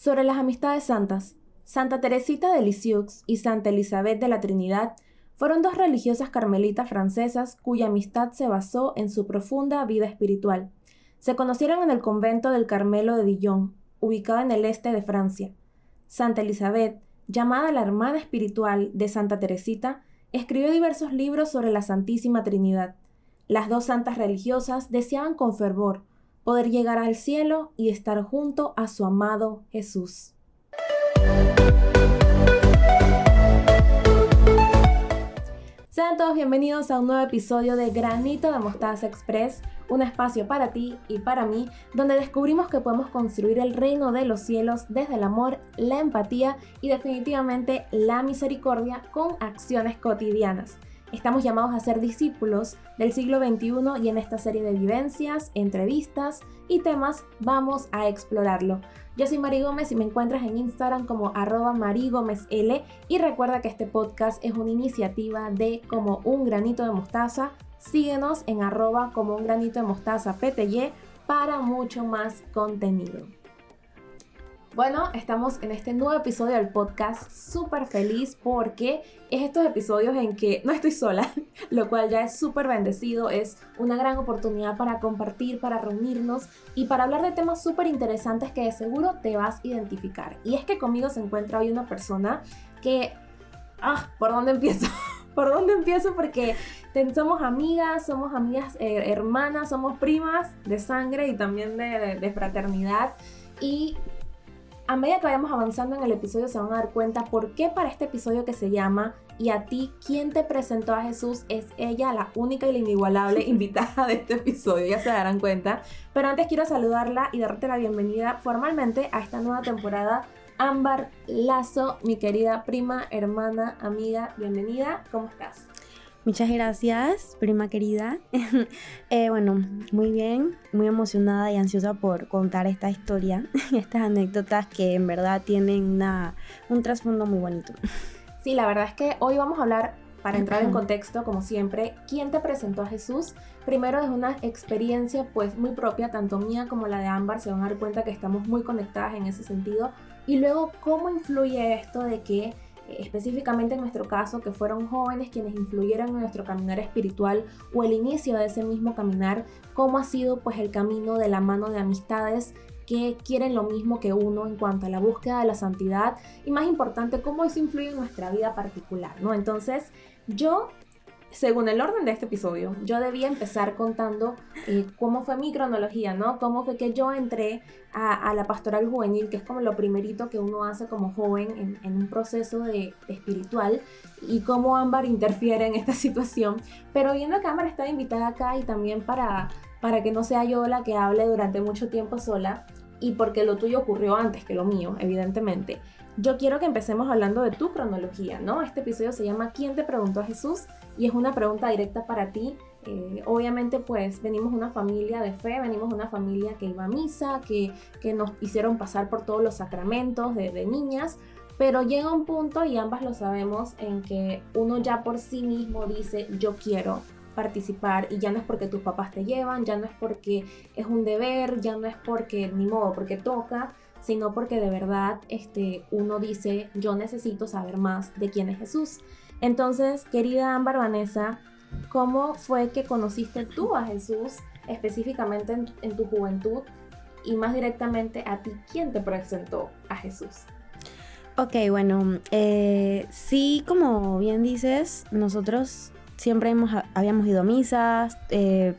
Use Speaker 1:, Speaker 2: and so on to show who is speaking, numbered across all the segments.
Speaker 1: Sobre las amistades santas, Santa Teresita de Lisieux y Santa Elizabeth de la Trinidad fueron dos religiosas carmelitas francesas cuya amistad se basó en su profunda vida espiritual. Se conocieron en el convento del Carmelo de Dijon, ubicado en el este de Francia. Santa Elizabeth, llamada la hermana espiritual de Santa Teresita, escribió diversos libros sobre la Santísima Trinidad. Las dos santas religiosas deseaban con fervor poder llegar al cielo y estar junto a su amado Jesús. Sean todos bienvenidos a un nuevo episodio de Granito de Mostaza Express, un espacio para ti y para mí, donde descubrimos que podemos construir el reino de los cielos desde el amor, la empatía y definitivamente la misericordia con acciones cotidianas. Estamos llamados a ser discípulos del siglo XXI y en esta serie de vivencias, entrevistas y temas vamos a explorarlo. Yo soy Mari Gómez y me encuentras en Instagram como arroba L y recuerda que este podcast es una iniciativa de como un granito de mostaza. Síguenos en arroba como un granito de mostaza PTY para mucho más contenido. Bueno, estamos en este nuevo episodio del podcast súper feliz porque es estos episodios en que no estoy sola, lo cual ya es súper bendecido, es una gran oportunidad para compartir, para reunirnos y para hablar de temas súper interesantes que de seguro te vas a identificar. Y es que conmigo se encuentra hoy una persona que... Ah, ¿por dónde empiezo? ¿Por dónde empiezo? Porque somos amigas, somos amigas eh, hermanas, somos primas de sangre y también de, de fraternidad. Y a medida que vayamos avanzando en el episodio se van a dar cuenta por qué para este episodio que se llama Y a ti, ¿quién te presentó a Jesús? Es ella la única y la inigualable invitada de este episodio, ya se darán cuenta. Pero antes quiero saludarla y darte la bienvenida formalmente a esta nueva temporada. Ámbar Lazo, mi querida prima, hermana, amiga, bienvenida, ¿cómo estás?
Speaker 2: Muchas gracias, prima querida. Eh, bueno, muy bien, muy emocionada y ansiosa por contar esta historia, estas anécdotas que en verdad tienen una, un trasfondo muy bonito.
Speaker 1: Sí, la verdad es que hoy vamos a hablar, para entrar en contexto, como siempre, ¿quién te presentó a Jesús? Primero es una experiencia pues muy propia, tanto mía como la de Ámbar, se van a dar cuenta que estamos muy conectadas en ese sentido. Y luego, ¿cómo influye esto de que específicamente en nuestro caso, que fueron jóvenes quienes influyeron en nuestro caminar espiritual o el inicio de ese mismo caminar, cómo ha sido pues el camino de la mano de amistades que quieren lo mismo que uno en cuanto a la búsqueda de la santidad y más importante, cómo eso influye en nuestra vida particular, ¿no? Entonces, yo según el orden de este episodio, yo debía empezar contando eh, cómo fue mi cronología, ¿no? Cómo fue que yo entré a, la pastoral juvenil, que es como lo primerito que uno hace como joven en, un proceso de, espiritual, y cómo Ámbar interfiere en esta situación. Pero viendo que Ámbar está invitada acá y también para, para que no sea yo la que hable durante mucho tiempo sola, y porque lo tuyo ocurrió antes que lo mío, evidentemente. Yo quiero que empecemos hablando de tu cronología, ¿no? Este episodio se llama ¿Quién te preguntó a Jesús? y es una pregunta directa para ti. Eh, obviamente pues venimos una familia de fe, venimos una familia que iba a misa, que, que nos hicieron pasar por todos los sacramentos de, de niñas, pero llega un punto, y ambas lo sabemos, en que uno ya por sí mismo dice yo quiero participar y ya no es porque tus papás te llevan, ya no es porque es un deber, ya no es porque ni modo, porque toca, sino porque de verdad este, uno dice yo necesito saber más de quién es Jesús. Entonces, querida Ámbar Vanessa, ¿cómo fue que conociste tú a Jesús específicamente en, tu juventud y más directamente a ti, quién te presentó a Jesús?
Speaker 2: Ok, bueno, eh, sí, como bien dices, nosotros siempre hemos, habíamos ido a misas, eh,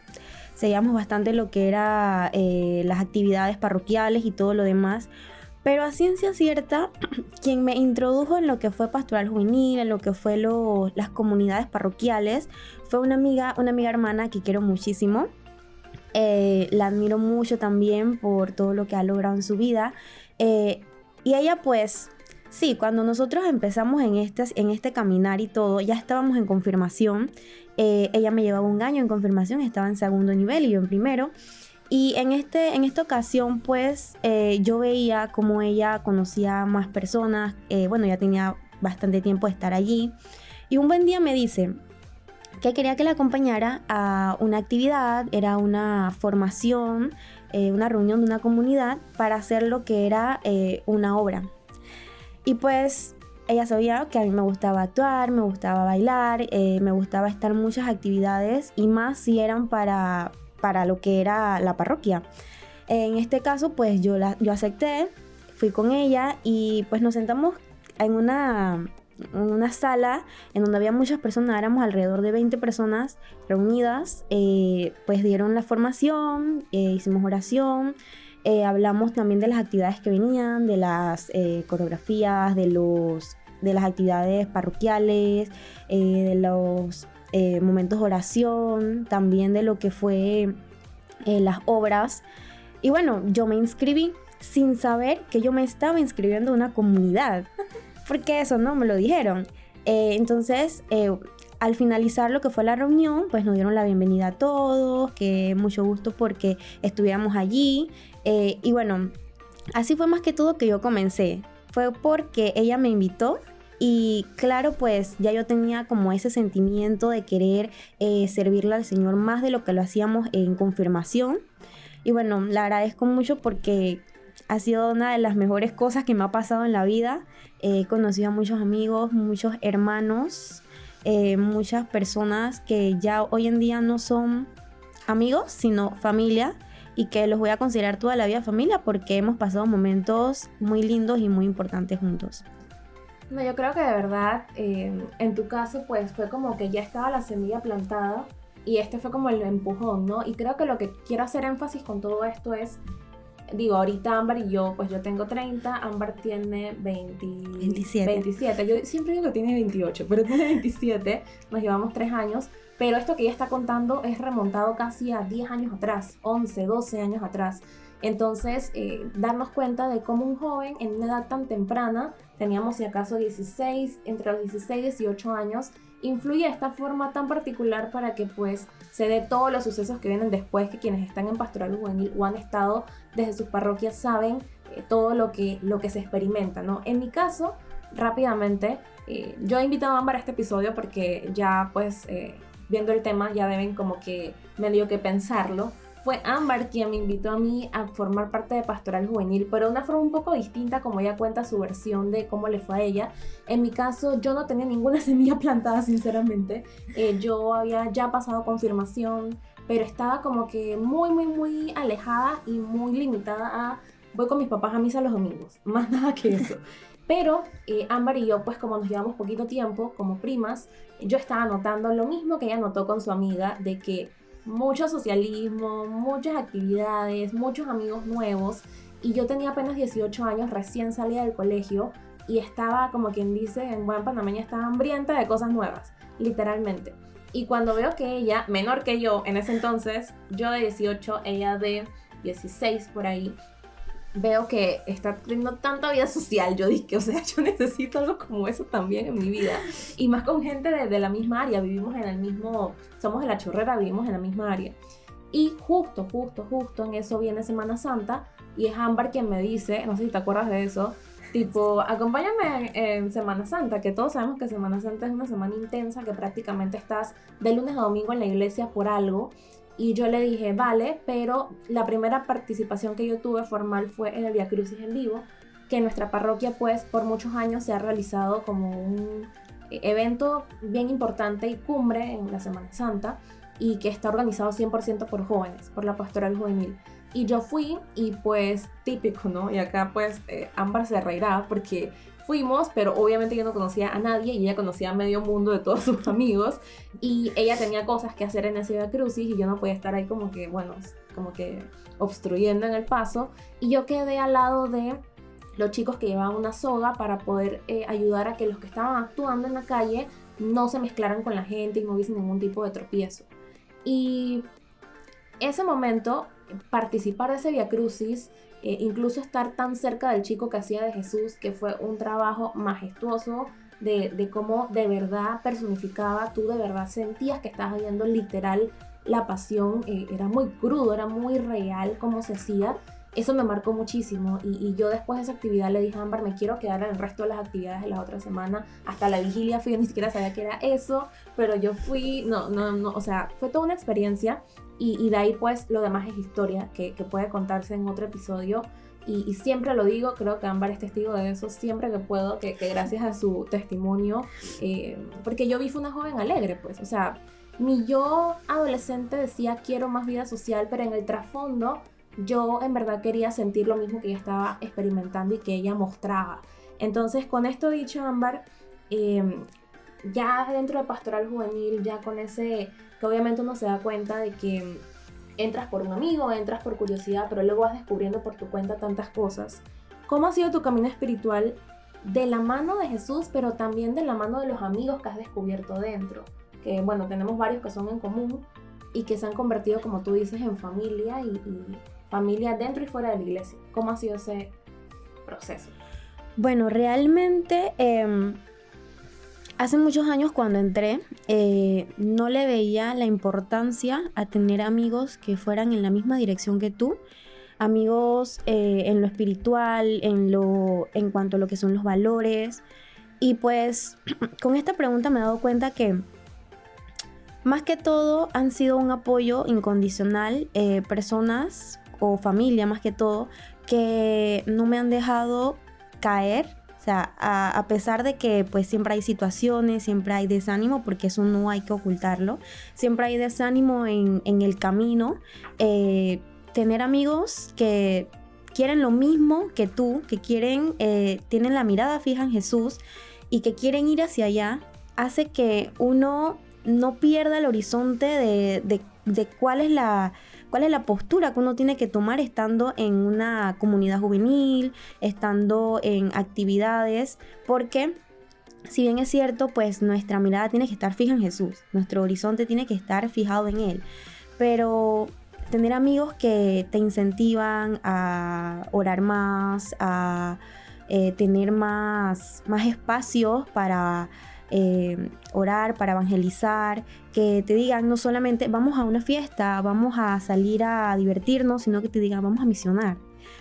Speaker 2: seguíamos bastante lo que era eh, las actividades parroquiales y todo lo demás, pero a ciencia cierta, quien me introdujo en lo que fue pastoral juvenil, en lo que fue las comunidades parroquiales, fue una amiga, una amiga hermana que quiero muchísimo. Eh, la admiro mucho también por todo lo que ha logrado en su vida. Eh, y ella pues, sí, cuando nosotros empezamos en este, en este caminar y todo, ya estábamos en confirmación. Eh, ella me llevaba un año en confirmación, estaba en segundo nivel y yo en primero. Y en, este, esta ocasión, pues eh, yo veía como ella conocía más personas, eh, bueno, ya tenía bastante tiempo de estar allí. Y un buen día me dice, que quería que la acompañara a una actividad, era una formación, una reunión de una comunidad para hacer lo que era una obra. Y pues ella sabía que a mí me gustaba actuar, me gustaba bailar, eh, me gustaba estar en muchas actividades y más si eran para, para lo que era la parroquia. En este caso, pues yo, la, yo acepté, fui con ella y pues nos sentamos en una, una sala en donde había muchas personas, éramos alrededor de 20 personas reunidas, eh, pues dieron la formación, eh, hicimos oración, eh, hablamos también de las actividades que venían, de las coreografías, de, los, de las actividades parroquiales, de los momentos de oración, también de lo que fue las obras. Y bueno, yo me inscribí sin saber que yo me estaba inscribiendo en una comunidad porque eso no me lo dijeron. Eh, entonces, eh, al finalizar lo que fue la reunión, pues nos dieron la bienvenida a todos, que mucho gusto porque estuviéramos allí. Eh, y bueno, así fue más que todo que yo comencé. Fue porque ella me invitó y claro, pues ya yo tenía como ese sentimiento de querer servirle al Señor más de lo que lo hacíamos en confirmación. Y bueno, la agradezco mucho porque ha sido una de las mejores cosas que me ha pasado en la vida. He conocido a muchos amigos, muchos hermanos, eh, muchas personas que ya hoy en día no son amigos, sino familia y que los voy a considerar toda la vida familia porque hemos pasado momentos muy lindos y muy importantes juntos.
Speaker 1: No, yo creo que de verdad, eh, en tu caso, pues fue como que ya estaba la semilla plantada y este fue como el empujón, ¿no? Y creo que lo que quiero hacer énfasis con todo esto es digo, ahorita Ámbar y yo, pues yo tengo 30, Ámbar tiene 27. 27. Yo siempre digo que tiene 28, pero tiene 27, nos llevamos 3 años, pero esto que ella está contando es remontado casi a 10 años atrás, 11, 12 años atrás. Entonces, eh, darnos cuenta de cómo un joven en una edad tan temprana, teníamos si acaso 16, entre los 16 y 18 años, influye de esta forma tan particular para que pues se dé todos los sucesos que vienen después, que quienes están en pastoral juvenil o han estado desde sus parroquias saben eh, todo lo que, lo que se experimenta, ¿no? En mi caso, rápidamente, eh, yo he invitado a Ámbar a este episodio porque ya pues viendo el tema ya deben como que medio que pensarlo fue Ámbar quien me invitó a mí a formar parte de Pastoral Juvenil, pero de una forma un poco distinta, como ella cuenta su versión de cómo le fue a ella. En mi caso, yo no tenía ninguna semilla plantada, sinceramente. Eh, yo había ya pasado confirmación, pero estaba como que muy, muy, muy alejada y muy limitada a voy con mis papás a misa los domingos, más nada que eso. Pero eh, Ámbar y yo, pues como nos llevamos poquito tiempo como primas, yo estaba notando lo mismo que ella notó con su amiga, de que mucho socialismo, muchas actividades, muchos amigos nuevos. Y yo tenía apenas 18 años, recién salía del colegio y estaba, como quien dice, en buen panameña, estaba hambrienta de cosas nuevas, literalmente. Y cuando veo que ella, menor que yo en ese entonces, yo de 18, ella de 16 por ahí, veo que está teniendo tanta vida social. Yo dije, o sea, yo necesito algo como eso también en mi vida. Y más con gente de, la misma área, vivimos en el mismo, somos de la chorrera, vivimos en la misma área. Y justo, justo, justo en eso viene Semana Santa y es Ámbar quien me dice, no sé si te acuerdas de eso, tipo, acompáñame en Semana Santa, que todos sabemos que Semana Santa es una semana intensa, que prácticamente estás de lunes a domingo en la iglesia por algo. Y yo le dije, vale, pero la primera participación que yo tuve formal fue en el Via Crucis en vivo, que en nuestra parroquia pues por muchos años se ha realizado como un evento bien importante y cumbre en la Semana Santa y que está organizado 100% por jóvenes, por la pastoral juvenil. Y yo fui y pues típico, ¿no? Y acá pues eh, se reirá porque fuimos, pero obviamente yo no conocía a nadie y ella conocía a medio mundo de todos sus amigos y ella tenía cosas que hacer en ese Via Crucis y yo no podía estar ahí como que, bueno, como que obstruyendo en el paso y yo quedé al lado de los chicos que llevaban una soga para poder eh, ayudar a que los que estaban actuando en la calle no se mezclaran con la gente y no hubiese ningún tipo de tropiezo. Y ese momento, participar de ese Via Crucis eh, incluso estar tan cerca del chico que hacía de Jesús, que fue un trabajo majestuoso de, cómo de verdad personificaba, tú de verdad sentías que estabas viendo literal la pasión, eh, era muy crudo, era muy real cómo se hacía. Eso me marcó muchísimo y, yo después de esa actividad le dije a Ámbar, me quiero quedar en el resto de las actividades de la otra semana. Hasta la vigilia fui, yo ni siquiera sabía que era eso, pero yo fui, no, no, no, o sea, fue toda una experiencia y, de ahí pues lo demás es historia que, que puede contarse en otro episodio. Y, siempre lo digo, creo que Ámbar es testigo de eso, siempre que puedo, que, gracias a su testimonio, eh, porque yo vi fue una joven alegre, pues, o sea, mi yo adolescente decía quiero más vida social, pero en el trasfondo yo en verdad quería sentir lo mismo que ella estaba experimentando y que ella mostraba. Entonces, con esto dicho, Ámbar, em, ya dentro de Pastoral Juvenil, ya con ese, que obviamente uno se da cuenta de que entras por un amigo, entras por curiosidad, pero luego vas descubriendo por tu cuenta tantas cosas. ¿Cómo ha sido tu camino espiritual de la mano de Jesús, pero también de la mano de los amigos que has descubierto dentro? Que bueno, tenemos varios que son en común y que se han convertido, como tú dices, en familia y familia dentro y fuera de la iglesia. ¿Cómo ha sido ese proceso?
Speaker 2: Bueno, realmente em, hace muchos años cuando entré eh, no le veía la importancia a tener amigos que fueran en la misma dirección que tú. Amigos eh, en lo espiritual, en, lo, en cuanto a lo que son los valores. Y pues con esta pregunta me he dado cuenta que más que todo han sido un apoyo incondicional, eh, personas o familia más que todo, que no me han dejado caer. O sea, a, pesar de que pues siempre hay situaciones, siempre hay desánimo, porque eso no hay que ocultarlo, siempre hay desánimo en, el camino, eh, tener amigos que quieren lo mismo que tú, que quieren, eh, tienen la mirada fija en Jesús y que quieren ir hacia allá, hace que uno no pierda el horizonte de cuál es la, cuál es la postura que uno tiene que tomar estando en una comunidad juvenil, estando en actividades, porque si bien es cierto, pues nuestra mirada tiene que estar fija en Jesús, nuestro horizonte tiene que estar fijado en Él, pero tener amigos que te incentivan a orar más, a eh, tener más, más espacios para eh, orar, para evangelizar, que te digan no solamente vamos a una fiesta, vamos a salir a divertirnos, sino que te digan vamos a misionar.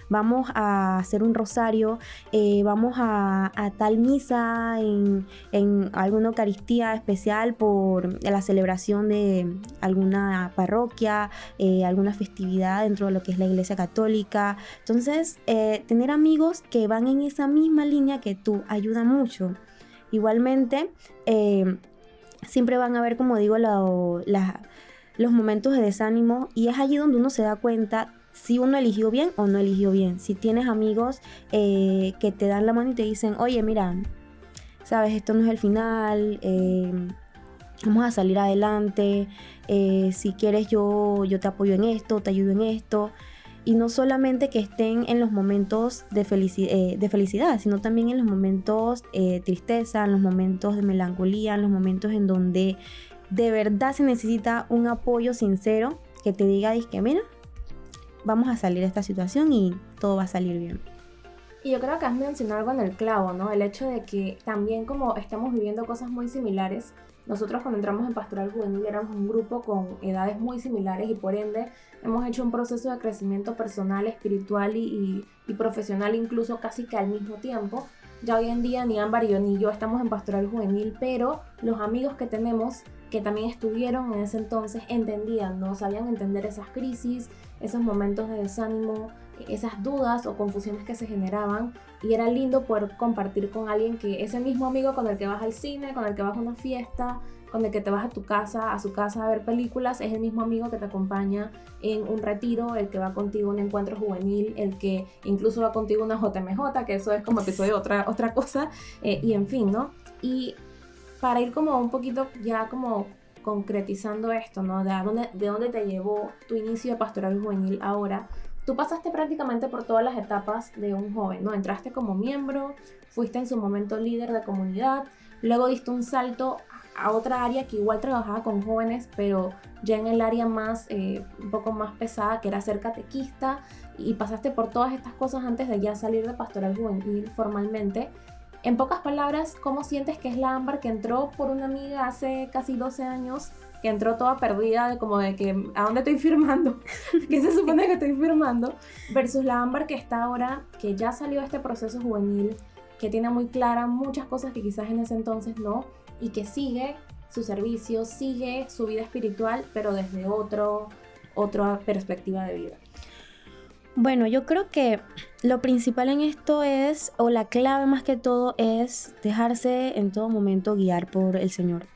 Speaker 2: Vamos a hacer un rosario, eh, vamos a, tal misa en, alguna Eucaristía especial por la celebración de alguna parroquia, eh, alguna festividad dentro de lo que es la Iglesia Católica. Entonces, tener amigos que van en esa misma línea que tú ayuda mucho. Igualmente, eh, siempre van a haber, como digo, los momentos de desánimo y es allí donde uno se da cuenta si uno eligió bien o no eligió bien. Si tienes amigos eh, que te dan la mano y te dicen, oye, mira, sabes, esto no es el final, eh, vamos a salir adelante, si quieres yo, yo te apoyo en esto, te ayudo en esto y no solamente que estén en los momentos de, eh, de felicidad, sino también en los momentos de eh, tristeza, en los momentos de melancolía, en los momentos en donde de verdad se necesita un apoyo sincero que te diga, que mira, vamos a salir de esta situación y todo va a salir bien.
Speaker 1: Y yo creo que has mencionado algo en el clavo, ¿no? El hecho de que también como estamos viviendo cosas muy similares, nosotros cuando entramos en Pastoral Juvenil éramos un grupo con edades muy similares y por ende hemos hecho un proceso de crecimiento personal, espiritual y, profesional incluso casi que al mismo tiempo. Ya hoy en día ni Ámbar ni yo estamos en Pastoral Juvenil, pero los amigos que tenemos que también estuvieron en ese entonces entendían, ¿no? Sabían entender esas crisis, esos momentos de desánimo, esas dudas o confusiones que se generaban y era lindo poder compartir con alguien que ese mismo amigo con el que vas al cine, con el que vas a una fiesta, con el que te vas a tu casa, a su casa a ver películas, es el mismo amigo que te acompaña en un retiro, el que va contigo a un encuentro juvenil, el que incluso va contigo a una JMJ, que eso es como episodio otra, otra cosa, eh, y en fin, ¿no? Y para ir como un poquito ya como concretizando esto, ¿no? De dónde, de dónde te llevó tu inicio de pastoral juvenil ahora, tú pasaste prácticamente por todas las etapas de un joven, ¿no? Entraste como miembro, fuiste en su momento líder de comunidad, luego diste un salto a otra área que igual trabajaba con jóvenes, pero ya en el área más, eh, un poco más pesada, que era ser catequista, y pasaste por todas estas cosas antes de ya salir de pastoral juvenil formalmente. En pocas palabras, ¿cómo sientes que es la Ámbar que entró por una amiga hace casi 12 años que entró toda perdida, de como de que, ¿a dónde estoy firmando? ¿Qué se supone que estoy firmando? Versus la Ámbar que está ahora, que ya salió de este proceso juvenil, que tiene muy clara muchas cosas que quizás en ese entonces no, y que sigue su servicio, sigue su vida espiritual, pero desde otro, otra perspectiva de vida.
Speaker 2: Bueno, yo creo que lo principal en esto es, o la clave más que todo, es dejarse en todo momento guiar por el Señor.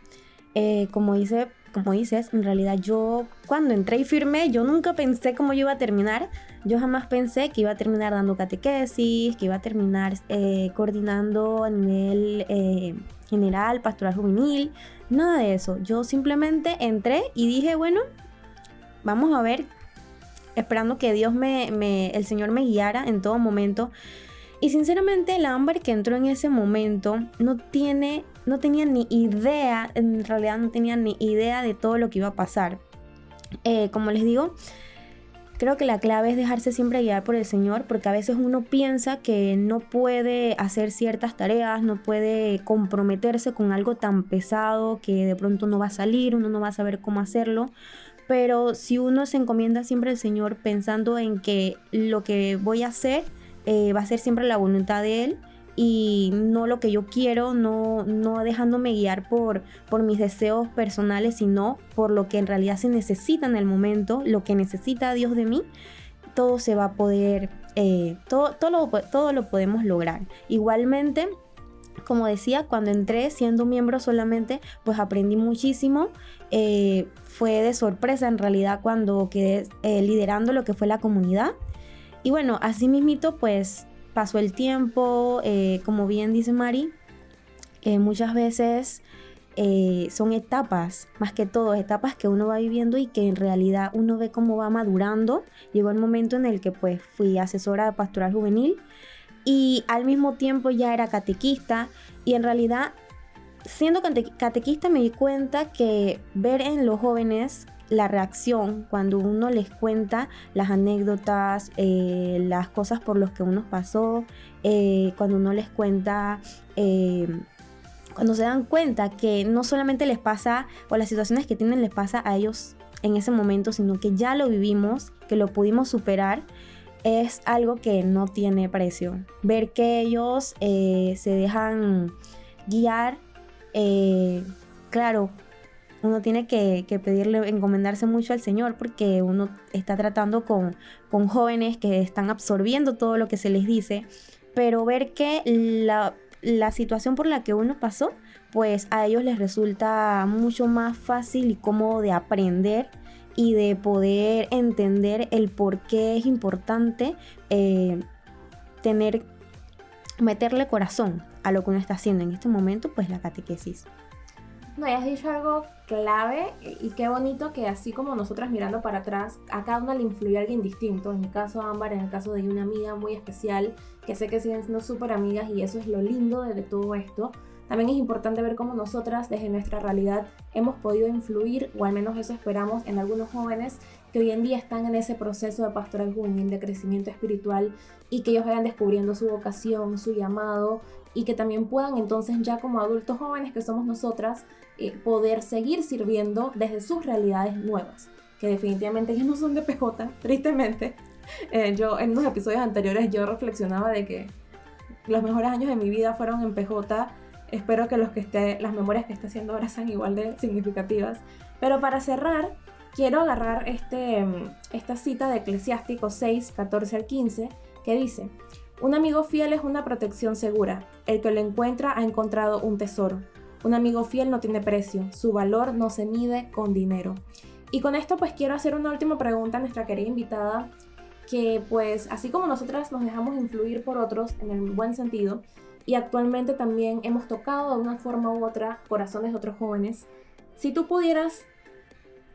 Speaker 2: Eh, como, dice, como dices, en realidad yo cuando entré y firmé, yo nunca pensé cómo yo iba a terminar. Yo jamás pensé que iba a terminar dando catequesis, que iba a terminar eh, coordinando a nivel eh, general, pastoral juvenil, nada de eso. Yo simplemente entré y dije, bueno, vamos a ver esperando que Dios me, el Señor me guiara en todo momento. Y sinceramente el Ámbar que entró en ese momento no tiene, no tenía ni idea, en realidad no tenía ni idea de todo lo que iba a pasar. Eh, como les digo, creo que la clave es dejarse siempre guiar por el Señor, porque a veces uno piensa que no puede hacer ciertas tareas, no puede comprometerse con algo tan pesado que de pronto no va a salir, uno no va a saber cómo hacerlo. Pero si uno se encomienda siempre al Señor pensando en que lo que voy a hacer eh, va a ser siempre la voluntad de Él y no lo que yo quiero, no, no dejándome guiar por, por mis deseos personales, sino por lo que en realidad se necesita en el momento, lo que necesita Dios de mí, todo se va a poder, eh, todo, todo, lo, todo lo podemos lograr. Igualmente, como decía, cuando entré siendo miembro solamente, pues aprendí muchísimo. Eh, fue de sorpresa en realidad cuando quedé eh, liderando lo que fue la comunidad. Y bueno, así mismito pues pasó el tiempo, eh, como bien dice Mari, muchas veces son etapas, más que todo, etapas que uno va viviendo y que en realidad uno ve cómo va madurando. Llegó el momento en el que pues fui asesora de pastoral juvenil y al mismo tiempo ya era catequista y en realidad siendo catequista me di cuenta que ver en los jóvenes la reacción cuando uno les cuenta las anécdotas, eh, las cosas por las que uno pasó, eh, cuando uno les cuenta, eh, cuando se dan cuenta que no solamente les pasa o las situaciones que tienen les pasa a ellos en ese momento, sino que ya lo vivimos, que lo pudimos superar, es algo que no tiene precio. Ver que ellos se dejan guiar, claro, uno tiene que, pedirle, encomendarse mucho al Señor porque uno está tratando con, con jóvenes que están absorbiendo todo lo que se les dice, pero ver que la, la situación por la que uno pasó, pues a ellos les resulta mucho más fácil y cómodo de aprender y de poder entender el por qué es importante eh, tener, meterle corazón a lo que uno está haciendo en este momento, pues la catequesis.
Speaker 1: No, has dicho algo clave y qué bonito que así como nosotras mirando para atrás, a cada una le influye alguien distinto. En mi caso Ámbar, en el caso de una amiga muy especial, que sé que siguen siendo súper amigas y eso es lo lindo de todo esto. También es importante ver cómo nosotras desde nuestra realidad hemos podido influir, o al menos eso esperamos, en algunos jóvenes que hoy en día están en ese proceso de pastoral juvenil, de crecimiento espiritual y que ellos vayan descubriendo su vocación, su llamado y que también puedan entonces ya como adultos jóvenes que somos nosotras eh, poder seguir sirviendo desde sus realidades nuevas, que definitivamente ya no son de PJ, tristemente. Eh, yo en unos episodios anteriores yo reflexionaba de que los mejores años de mi vida fueron en PJ Espero que, los que esté, las memorias que esté haciendo ahora sean igual de significativas. Pero para cerrar, quiero agarrar este, esta cita de Eclesiástico 6, 14 al 15, que dice, un amigo fiel es una protección segura. El que lo encuentra ha encontrado un tesoro. Un amigo fiel no tiene precio. Su valor no se mide con dinero. Y con esto pues quiero hacer una última pregunta a nuestra querida invitada, que pues así como nosotras nos dejamos influir por otros en el buen sentido, y actualmente también hemos tocado de una forma u otra corazones de otros jóvenes. Si tú pudieras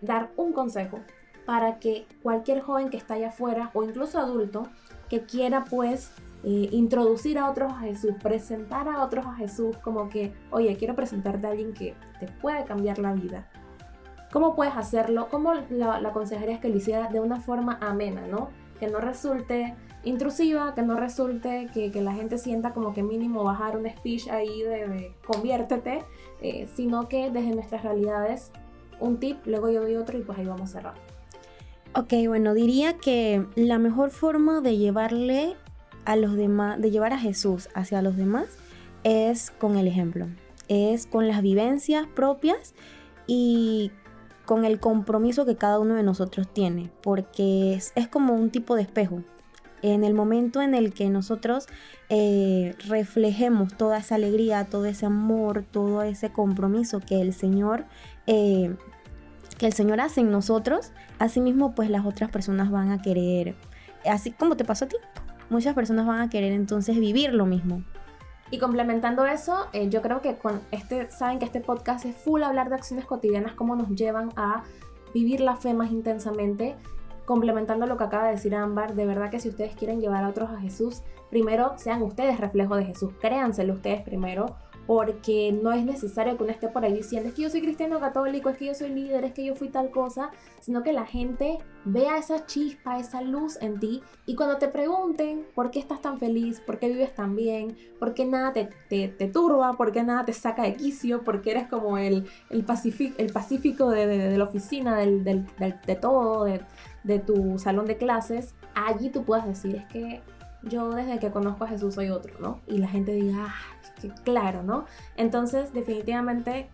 Speaker 1: dar un consejo para que cualquier joven que está allá afuera o incluso adulto que quiera pues eh, introducir a otros a Jesús, presentar a otros a Jesús como que, oye, quiero presentarte a alguien que te puede cambiar la vida. ¿Cómo puedes hacerlo? ¿Cómo la, la aconsejarías que lo hiciera de una forma amena, ¿no? Que no resulte intrusiva, que no resulte que, la gente sienta como que mínimo bajar un speech ahí de, conviértete, eh, sino que desde nuestras realidades un tip, luego yo doy otro y pues ahí vamos a cerrar.
Speaker 2: Ok, bueno, diría que la mejor forma de llevarle a los demás, de llevar a Jesús hacia los demás, es con el ejemplo, es con las vivencias propias y con el compromiso que cada uno de nosotros tiene, porque es, como un tipo de espejo. En el momento en el que nosotros eh, reflejemos toda esa alegría, todo ese amor, todo ese compromiso que el Señor eh, que el Señor hace en nosotros, asimismo pues las otras personas van a querer, así como te pasó a ti, muchas personas van a querer entonces vivir lo mismo.
Speaker 1: Y complementando eso, eh, yo creo que con este, saben que este podcast es full hablar de acciones cotidianas, cómo nos llevan a vivir la fe más intensamente. Complementando lo que acaba de decir Ámbar, de verdad que si ustedes quieren llevar a otros a Jesús, primero sean ustedes reflejo de Jesús, créanselo ustedes primero, porque no es necesario que uno esté por ahí diciendo es que yo soy cristiano católico, es que yo soy líder, es que yo fui tal cosa, sino que la gente vea esa chispa, esa luz en ti y cuando te pregunten por qué estás tan feliz, por qué vives tan bien, por qué nada te, te, turba, por qué nada te saca de quicio, porque eres como el, el, el pacífico de, la oficina, del, de todo, de tu salón de clases, allí tú puedas decir es que yo desde que conozco a Jesús soy otro, ¿no? Y la gente diga, ah, claro, ¿no? Entonces, definitivamente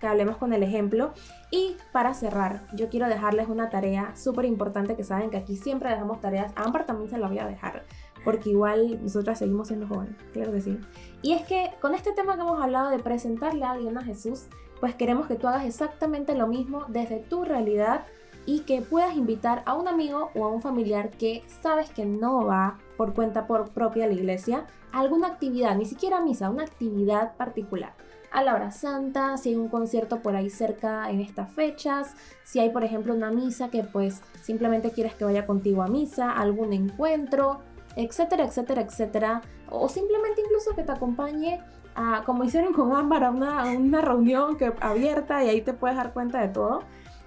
Speaker 1: que hablemos con el ejemplo. Y para cerrar, yo quiero dejarles una tarea súper importante que saben que aquí siempre dejamos tareas. A Amber también se la voy a dejar, porque igual nosotras seguimos siendo jóvenes, claro que sí. Y es que con este tema que hemos hablado de presentarle a alguien a Jesús, pues queremos que tú hagas exactamente lo mismo desde tu realidad y que puedas invitar a un amigo o a un familiar que sabes que no va por cuenta propia a la iglesia a alguna actividad, ni siquiera misa, una actividad particular. A la hora santa, si hay un concierto por ahí cerca en estas fechas, si hay por ejemplo una misa que pues simplemente quieres que vaya contigo a misa, algún encuentro, etcétera, etcétera, etcétera. O simplemente incluso que te acompañe a, como hicieron con Ámbar, a una, una reunión que, abierta y ahí te puedes dar cuenta de todo.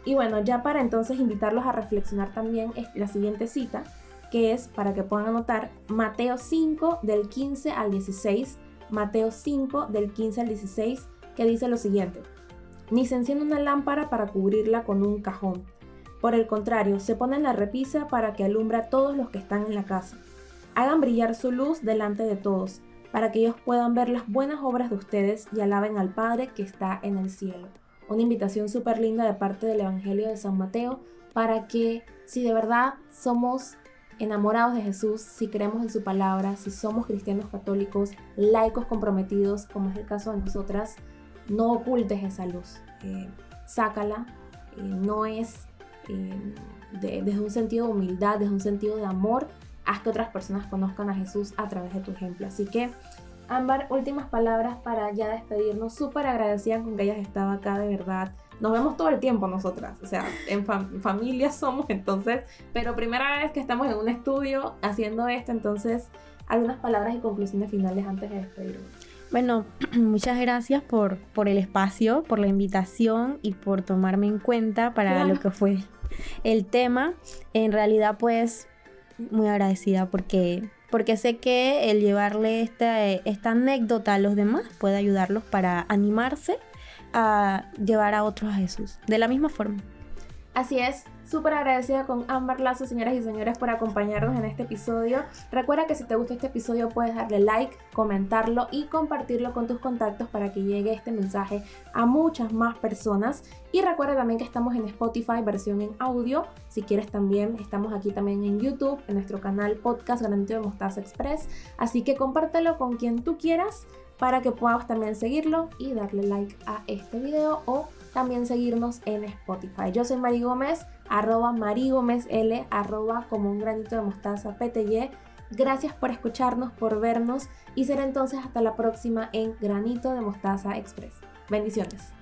Speaker 1: Y bueno, ya para entonces invitarlos a reflexionar también la siguiente cita, que es para que puedan anotar Mateo 5 del 15 al 16, Mateo 5 del 15 al 16, que dice lo siguiente, ni se enciende una lámpara para cubrirla con un cajón. Por el contrario, se pone en la repisa para que alumbre a todos los que están en la casa. Hagan brillar su luz delante de todos, para que ellos puedan ver las buenas obras de ustedes y alaben al Padre que está en el cielo una invitación súper linda de parte del Evangelio de San Mateo para que si de verdad somos enamorados de Jesús, si creemos en su palabra, si somos cristianos católicos, laicos comprometidos, como es el caso de nosotras, no ocultes esa luz, eh, sácala, eh, no es eh, desde un sentido de humildad, desde un sentido de amor, haz que otras personas conozcan a Jesús a través de tu ejemplo. Así que Ámbar, últimas palabras para ya despedirnos. Súper agradecida con que hayas estado acá, de verdad. Nos vemos todo el tiempo nosotras, o sea, en familia somos entonces, pero primera vez que estamos en un estudio haciendo esto, entonces, algunas palabras y conclusiones finales antes de despedirnos.
Speaker 2: Bueno, muchas gracias por, por el espacio, por la invitación y por tomarme en cuenta para lo que fue el tema. En realidad, pues, muy agradecida porque porque sé que el llevarle esta, esta anécdota a los demás puede ayudarlos para animarse a llevar a otros a Jesús, de la misma forma.
Speaker 1: Así es, súper agradecida con Ámbar Lazo, señoras y señores, por acompañarnos en este episodio. Recuerda que si te gusta este episodio puedes darle like, comentarlo y compartirlo con tus contactos para que llegue este mensaje a muchas más personas. Y recuerda también que estamos en Spotify, versión en audio. Si quieres también, estamos aquí también en YouTube, en nuestro canal Podcast Garantía de Mostaza Express. Así que compártelo con quien tú quieras para que puedas también seguirlo y darle like a este video o también seguirnos en Spotify. Yo soy Mari Gómez, arroba Mari Gómez L, arroba como un granito de mostaza PTY. Gracias por escucharnos, por vernos y será entonces hasta la próxima en Granito de Mostaza Express. Bendiciones.